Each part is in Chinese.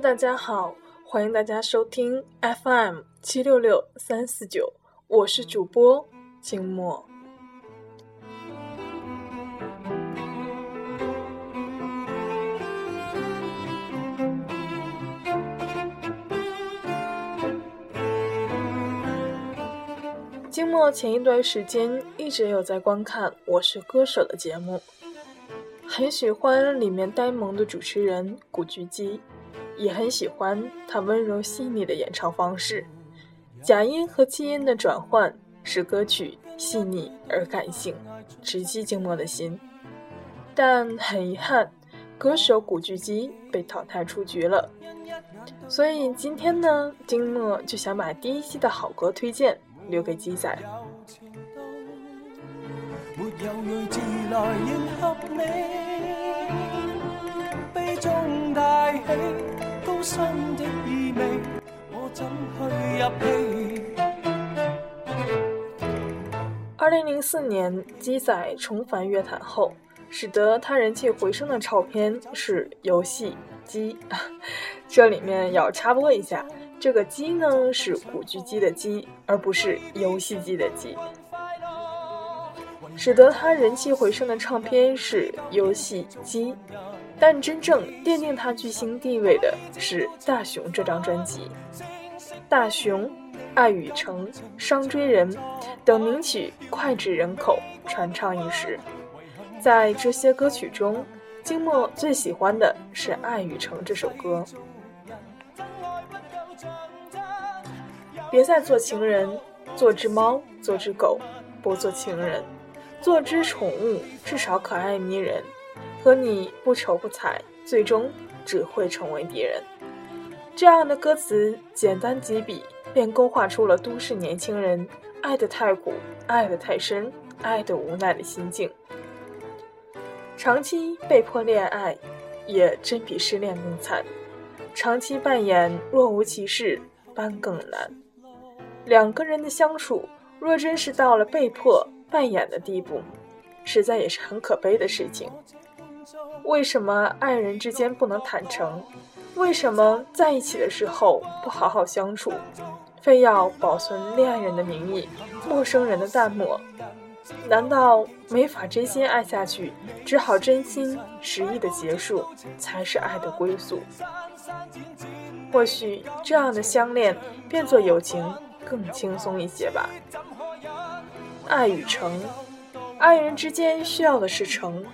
大家好，欢迎大家收听 FM 七六六三四九，我是主播静默。静默前一段时间一直有在观看《我是歌手》的节目，很喜欢里面呆萌的主持人古巨基，也很喜欢他温柔细腻的演唱方式，假音和气音的转换使歌曲细腻而感性，直击静默的心。但很遗憾，歌手古巨基被淘汰出局了，所以今天呢，静默就想把第一期的好歌推荐。留给鸡仔。二零零四年，基仔重返乐坛后，使得他人气回升的唱片是《游戏机》。这里面要插播一下。这个机呢是古巨基的鸡，而不是游戏机的机。使得他人气回升的唱片是游戏机，但真正奠定他巨星地位的是《大雄》这张专辑。《大雄》《爱与诚》《伤追人》等名曲脍炙人口，传唱一时。在这些歌曲中，金默最喜欢的是《爱与诚》这首歌。别再做情人，做只猫，做只狗，不做情人，做只宠物，至少可爱迷人。和你不愁不睬，最终只会成为敌人。这样的歌词简单几笔，便勾画出了都市年轻人爱得太苦、爱得太深、爱得无奈的心境。长期被迫恋爱，也真比失恋更惨。长期扮演若无其事般更难。两个人的相处，若真是到了被迫扮演的地步，实在也是很可悲的事情。为什么爱人之间不能坦诚？为什么在一起的时候不好好相处，非要保存恋人的名义，陌生人的淡漠？难道没法真心爱下去，只好真心实意的结束，才是爱的归宿？或许这样的相恋，变作友情。更轻松一些吧。爱与诚，爱人之间需要的是诚。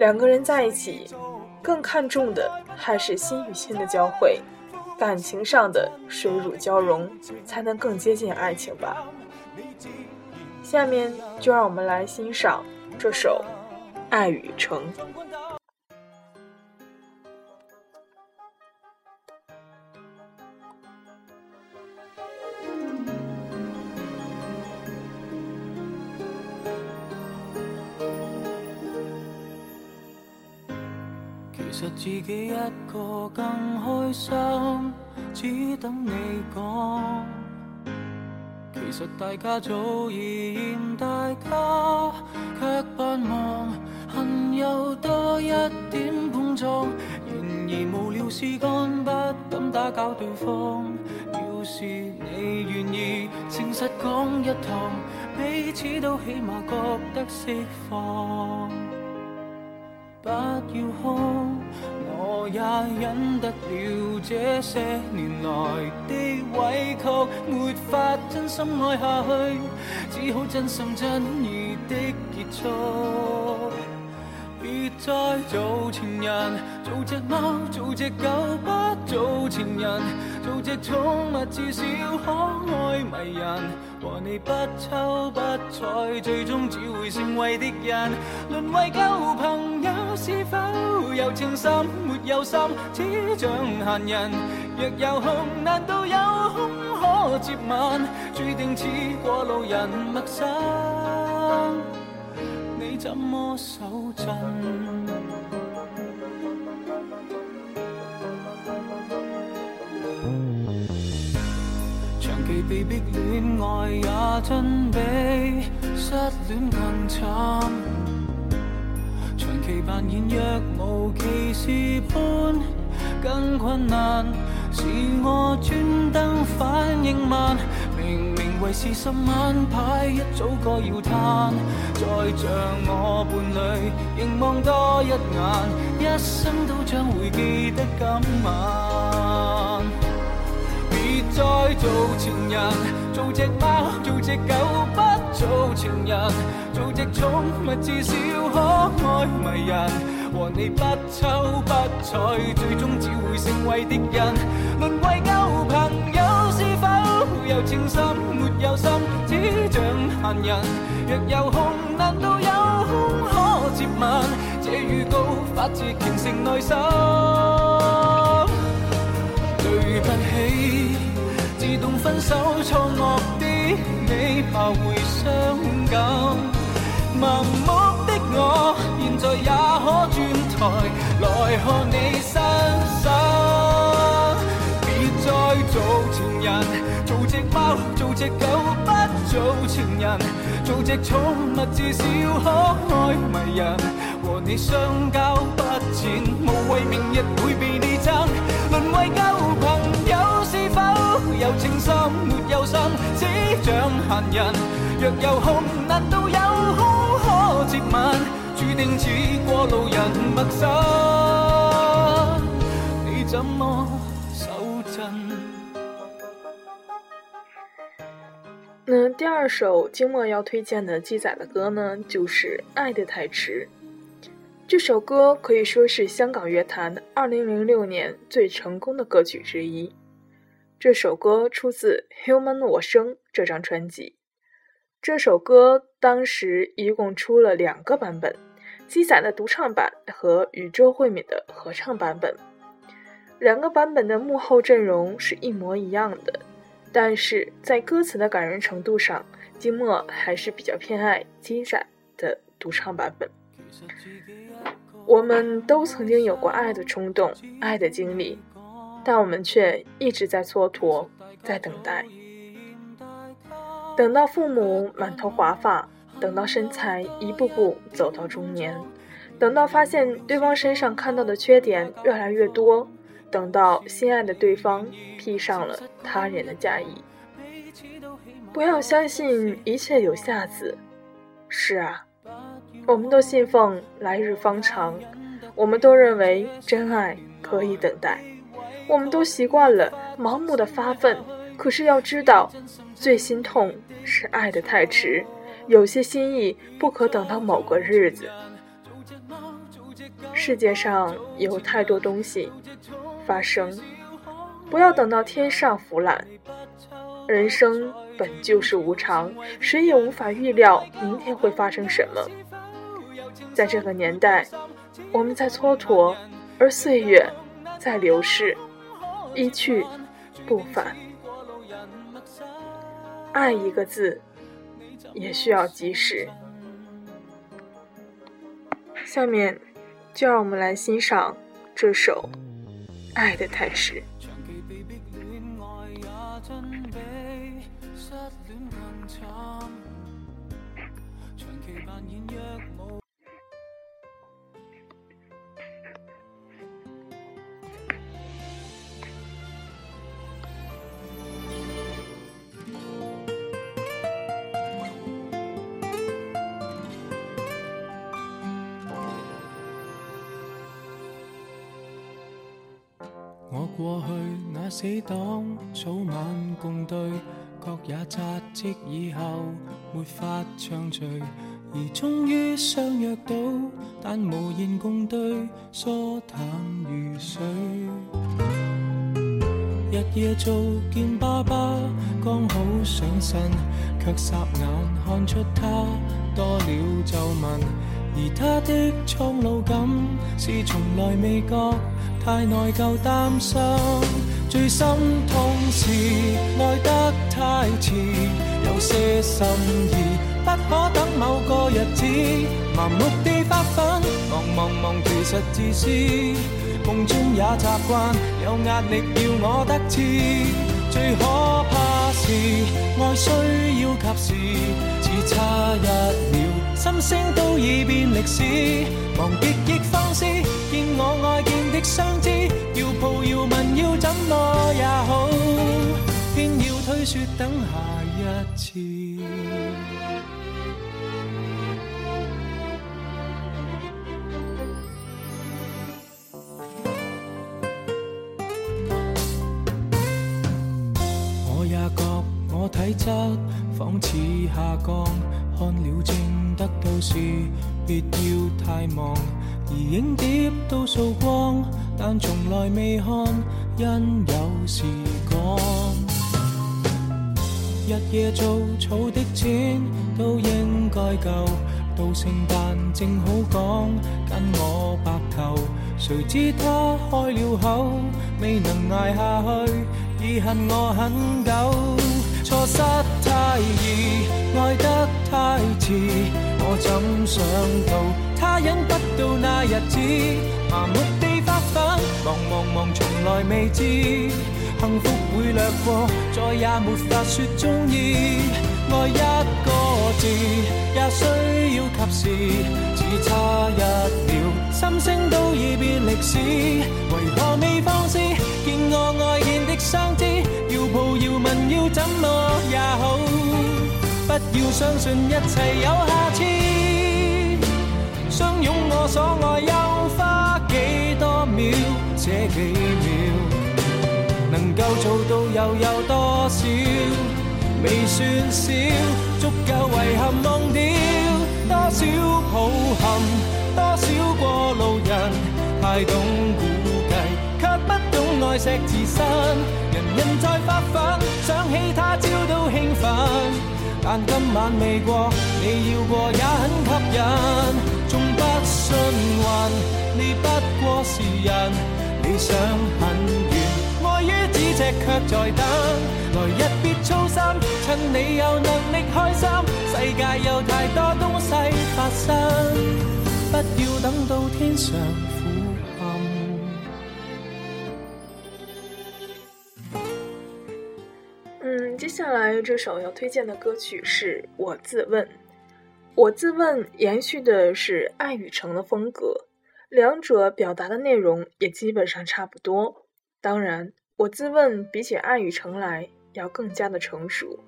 两个人在一起，更看重的还是心与心的交汇，感情上的水乳交融，才能更接近爱情吧。下面就让我们来欣赏这首《爱与诚》。其实自己一个更开心，只等你讲。其实大家早已嫌大家，却盼望恨有多一点碰撞。然而无聊事干，不敢打搅对方。要是你愿意诚实讲一趟，彼此都起码觉得释放。不要哭。我也忍得了这些年来的委屈，没法真心爱下去，只好真心真意的结束。别再做情人，做只猫，做只狗，不做情人，做只宠物，至少可爱迷人。和你不抽不睬，最终只会成为敌人。沦为旧朋，是否有情深？没有心，只像闲人。若有空，难道有空可接吻？注定似过路人，陌生，你怎么手震？被逼恋爱也真比失恋更惨，扮演若无其事般更困难，是我专登反应慢。明明为是十晚牌，一早该要摊。再像我伴侣，凝望多一眼，一生都将会记得今晚。别再做情人，做只猫，做只狗，不做情人，做只宠物，至少可爱迷人。和你不瞅不睬，最终只会成为敌人。沦为旧朋友，是否有情深没有心，只像闲人。若有空，难道有空可接吻？这预告发自虔诚内心。对不起，自动分手错愕的你，怕会伤感。盲目的我，现在也可转台来看你身上。别再做情人，做只猫，做只狗，不做情人，做只宠物，至少可爱迷人。和你相交不浅，无谓明日会被你争。沦为旧朋友，是否有情深没有心，只像闲人。若有空，难道有？注定似过路人陌生，你怎么手震？那第二首金墨要推荐的鸡仔的歌呢，就是《爱的太迟》。这首歌可以说是香港乐坛二零零六年最成功的歌曲之一。这首歌出自《Human 我生》这张专辑。这首歌当时一共出了两个版本，鸡仔的独唱版和宇宙惠敏的合唱版本。两个版本的幕后阵容是一模一样的，但是在歌词的感人程度上，金墨还是比较偏爱鸡仔的独唱版本。我们都曾经有过爱的冲动、爱的经历，但我们却一直在蹉跎，在等待。等到父母满头华发，等到身材一步步走到中年，等到发现对方身上看到的缺点越来越多，等到心爱的对方披上了他人的嫁衣。不要相信一切有下次。是啊，我们都信奉来日方长，我们都认为真爱可以等待，我们都习惯了盲目的发奋。可是要知道，最心痛是爱的太迟，有些心意不可等到某个日子。世界上有太多东西发生，不要等到天上腐烂。人生本就是无常，谁也无法预料明天会发生什么。在这个年代，我们在蹉跎，而岁月在流逝，一去不返。爱一个字，也需要及时。下面，就让我们来欣赏这首《爱的太迟》。过去那死党，早晚共对，各也扎职以后，没法畅聚，而终于相约到，但无言共对，疏淡如水。日夜做见爸爸，刚好上身，却霎眼看出他多了皱纹，而他的苍老感是从来未觉。太内疚担心，最心痛是爱得太迟，有些心意不可等某个日子，盲目地发奋，忙忙忙其实自私，梦中也习惯有压力要我得志，最可怕是爱需要及时，只差一秒，心声都已变历史，忘别亦放肆，见我爱见的。相知要。抱要问要怎么也好，偏要推说等下一次。我也觉我体质仿似下降，看了症得到时，别要太忙。而影碟都扫光，但从来未看，因有时讲。日夜做草的钱都应该够，到圣诞正好讲跟我白头。谁知他开了口，未能挨下去，已恨我很久。错失太易，爱得太迟，我怎想到他忍不到那日子，麻木地发奋，忙忙忙，从来未知幸福会掠过，再也没法说中意。爱一个字，也需要及时，只差一秒，心声都已变历史，为何未放肆？见我爱见的相知，怎么也好，不要相信一切有下次。相拥我所爱又花几多秒？这几秒能够做到又有多少？未算少，足够遗憾忘掉多少抱憾，多少过路人太懂估计，却不懂爱惜自身。人在发奋，想起他朝都兴奋，但今晚未过，你要过也很吸引。纵不信运，你不过是人，理想很远，爱于咫尺却在等。来日别操心，趁你有能力开心，世界有太多东西发生，不要等到天上接下来这首要推荐的歌曲是我自问。我自问延续的是爱与诚的风格，两者表达的内容也基本上差不多。当然，我自问比起爱与诚来要更加的成熟，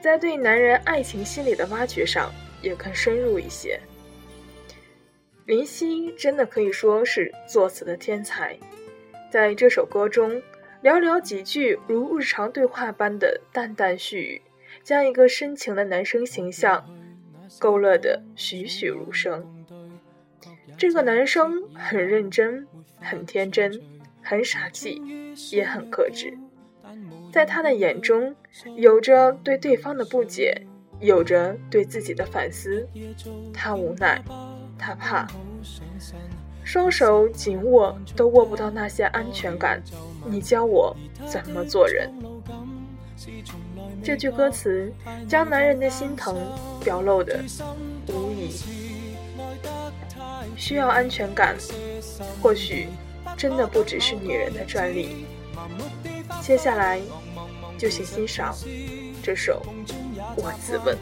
在对男人爱情心理的挖掘上也更深入一些。林夕真的可以说是作词的天才，在这首歌中，寥寥几句如日常对话般的淡淡絮语，将一个深情的男生形象。勾勒得栩栩如生。这个男生很认真，很天真，很傻气，也很克制。在他的眼中，有着对对方的不解，有着对自己的反思。他无奈，他怕，双手紧握都握不到那些安全感。你教我怎么做人。这句歌词将男人的心疼表露的无疑。需要安全感，或许真的不只是女人的专利。接下来，就请欣赏这首《我自问》。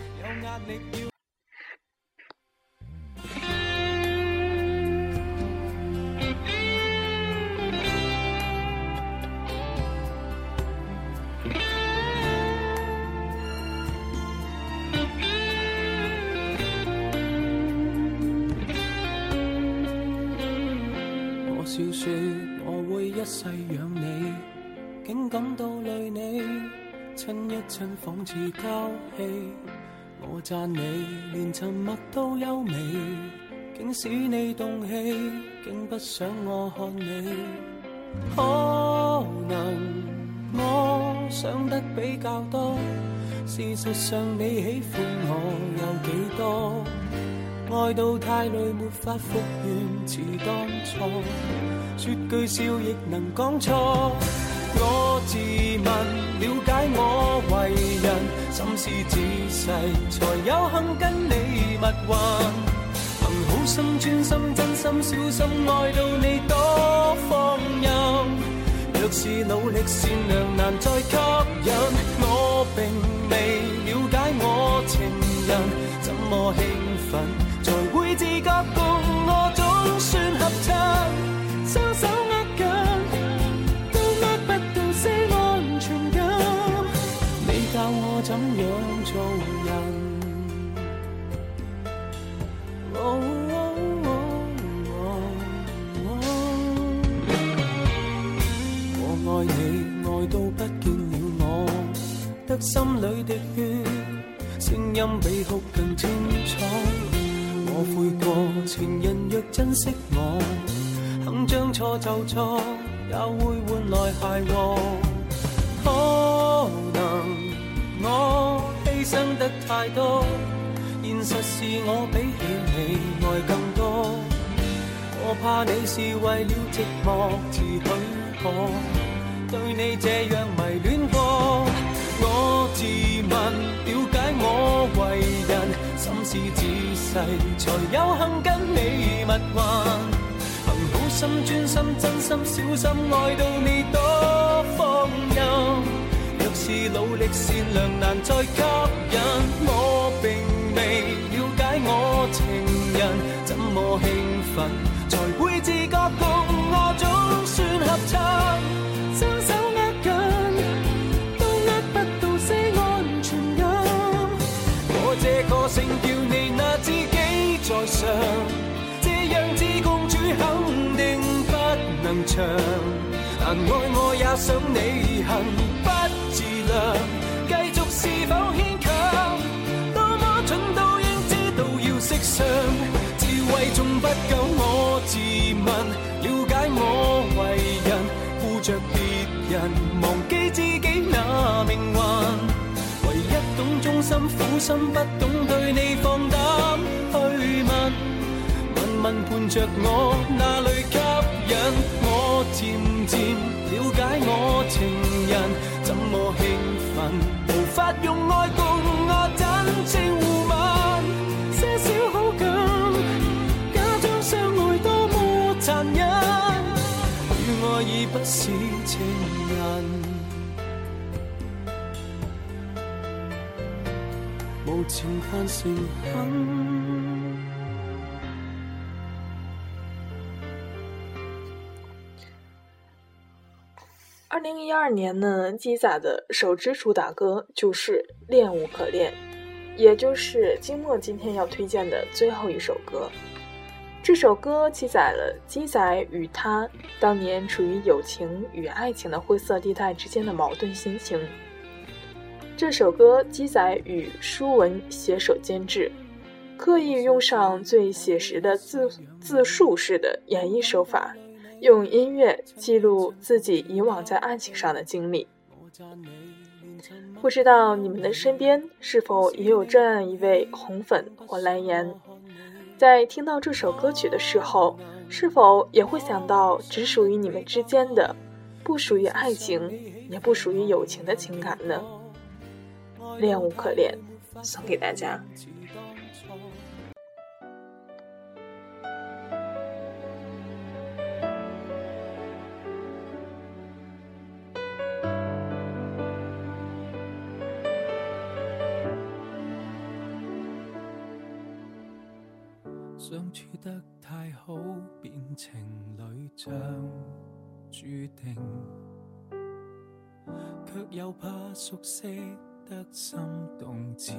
说我会一世养你，竟感到累你，亲一亲仿似交戏。我赞你连沉默都优美，竟使你动气，竟不想我看你。可能我想得比较多，事实上你喜欢我有几多？爱到太累，没法复原似当初。说句笑亦能讲错。我自问了解我为人，心思仔细，才有幸跟你蜜运。凭好心、专心、真心、小心，爱到你多放任。若是努力善良难再吸引，我并未了解我情人怎么兴奋。才会自觉共我总算合衬，都不见了我得心里的血声音比哭更清楚我。悔过情人若珍惜我肯将错就错也会换来鞋和可能我牺牲得太多现实是我比起你爱更多。我怕你是为了寂寞自许可。对你这样迷恋过。我自问了解我为人，心思仔细，才有幸跟你蜜运。凭好心专心真心小心爱到你多放任。若是努力善良难再吸引，我我想你恨不自量，继续是否牵强？多么蠢都应知道要识相。智慧仲不够，我自问了解我为人，顾着别人，忘记自己那命运。唯一懂忠心苦心，不懂对你放胆去问。问问伴着我哪里吸引？我我渐渐了解我情人怎么兴奋，无法用爱共我真情互吻，些少好感，假装相爱多么残忍，与爱已不是情人，无情但诚恳。二零一二年呢，鸡仔的首支主打歌就是《恋无可恋》，也就是金墨今天要推荐的最后一首歌。这首歌记载了鸡仔与他当年处于友情与爱情的灰色地带之间的矛盾心情。这首歌鸡仔与舒文携手监制，刻意用上最写实的自自述式的演绎手法，用音乐记录自己以往在爱情上的经历。不知道你们的身边是否也有这样一位红粉或蓝颜？在听到这首歌曲的时候，是否也会想到只属于你们之间的，不属于爱情，也不属于友情的情感呢？恋无可恋，送给大家。熟悉得心动似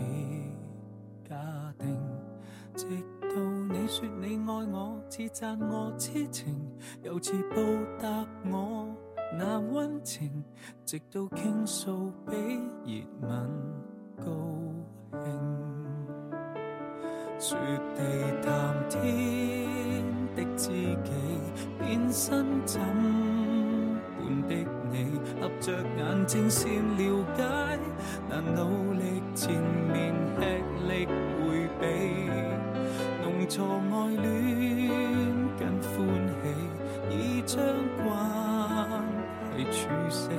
假定。直到你说你爱我，似赞我痴情，又似报答我那温情，直到倾诉比热吻高兴。雪地谈天的知己，变身怎，着眼睛先了解，难努力前面吃力回避，弄错爱恋跟欢喜，已将关系处死，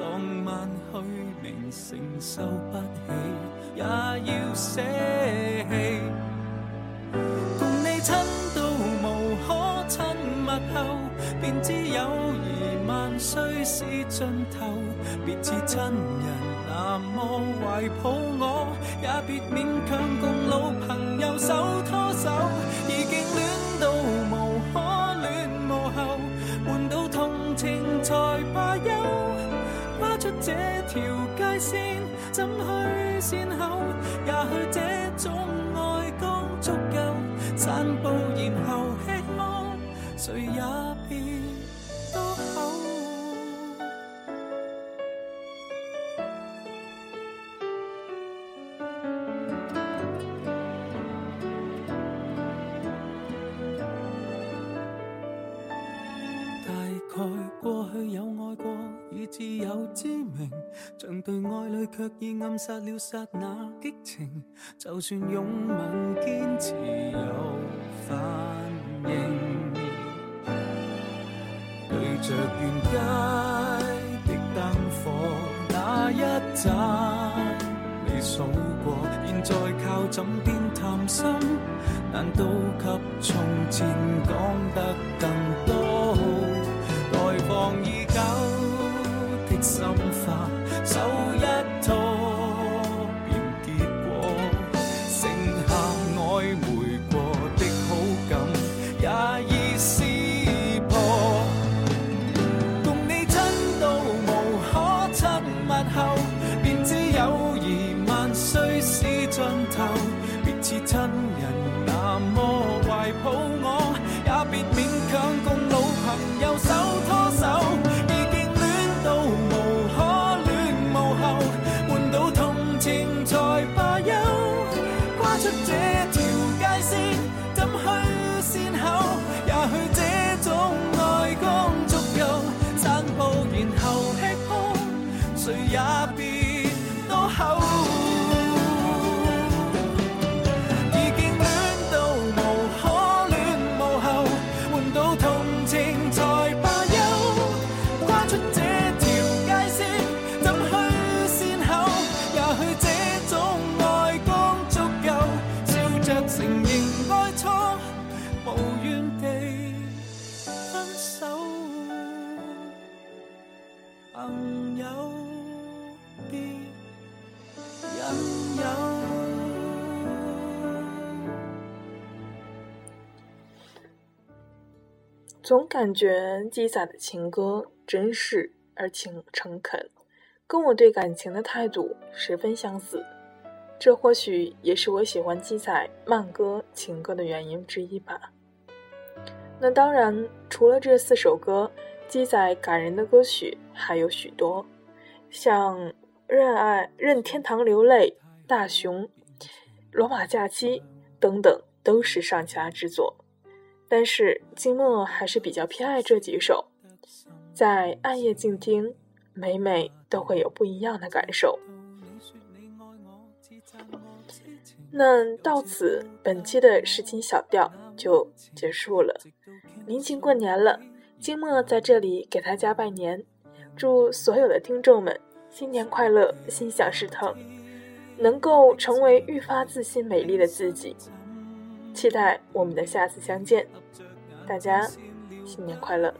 浪漫虚名承受不起。也要死似親人那麼懷抱我，也別勉強共老朋友手拖手。已經戀到無可戀無後，換到同情才罢休，跨出這條界線。怎去善后？也许这种爱刚足够，散步然后吃喝，谁也却已暗杀了刹那激情。就算拥吻坚持有反应，对着沿街的灯火那一盏未数过，现在靠枕边谈心，难道及从前讲得更尽头。别似亲人那么怀抱我，也别勉强共老朋友手拖手。总感觉鸡仔的情歌真实而情诚恳，跟我对感情的态度十分相似。这或许也是我喜欢鸡仔慢歌情歌的原因之一吧。那当然，除了这四首歌，鸡仔感人的歌曲还有许多，像《任爱任天堂流泪》《大熊》《罗马假期》等等，都是上佳之作。但是金默还是比较偏爱这几首，在暗夜静听，每每都会有不一样的感受。那到此，本期的诗情小调就结束了。临近过年了，金默在这里给大家拜年，祝所有的听众们新年快乐，心想事成，能够成为愈发自信美丽的自己。期待我们的下次相见，大家新年快乐。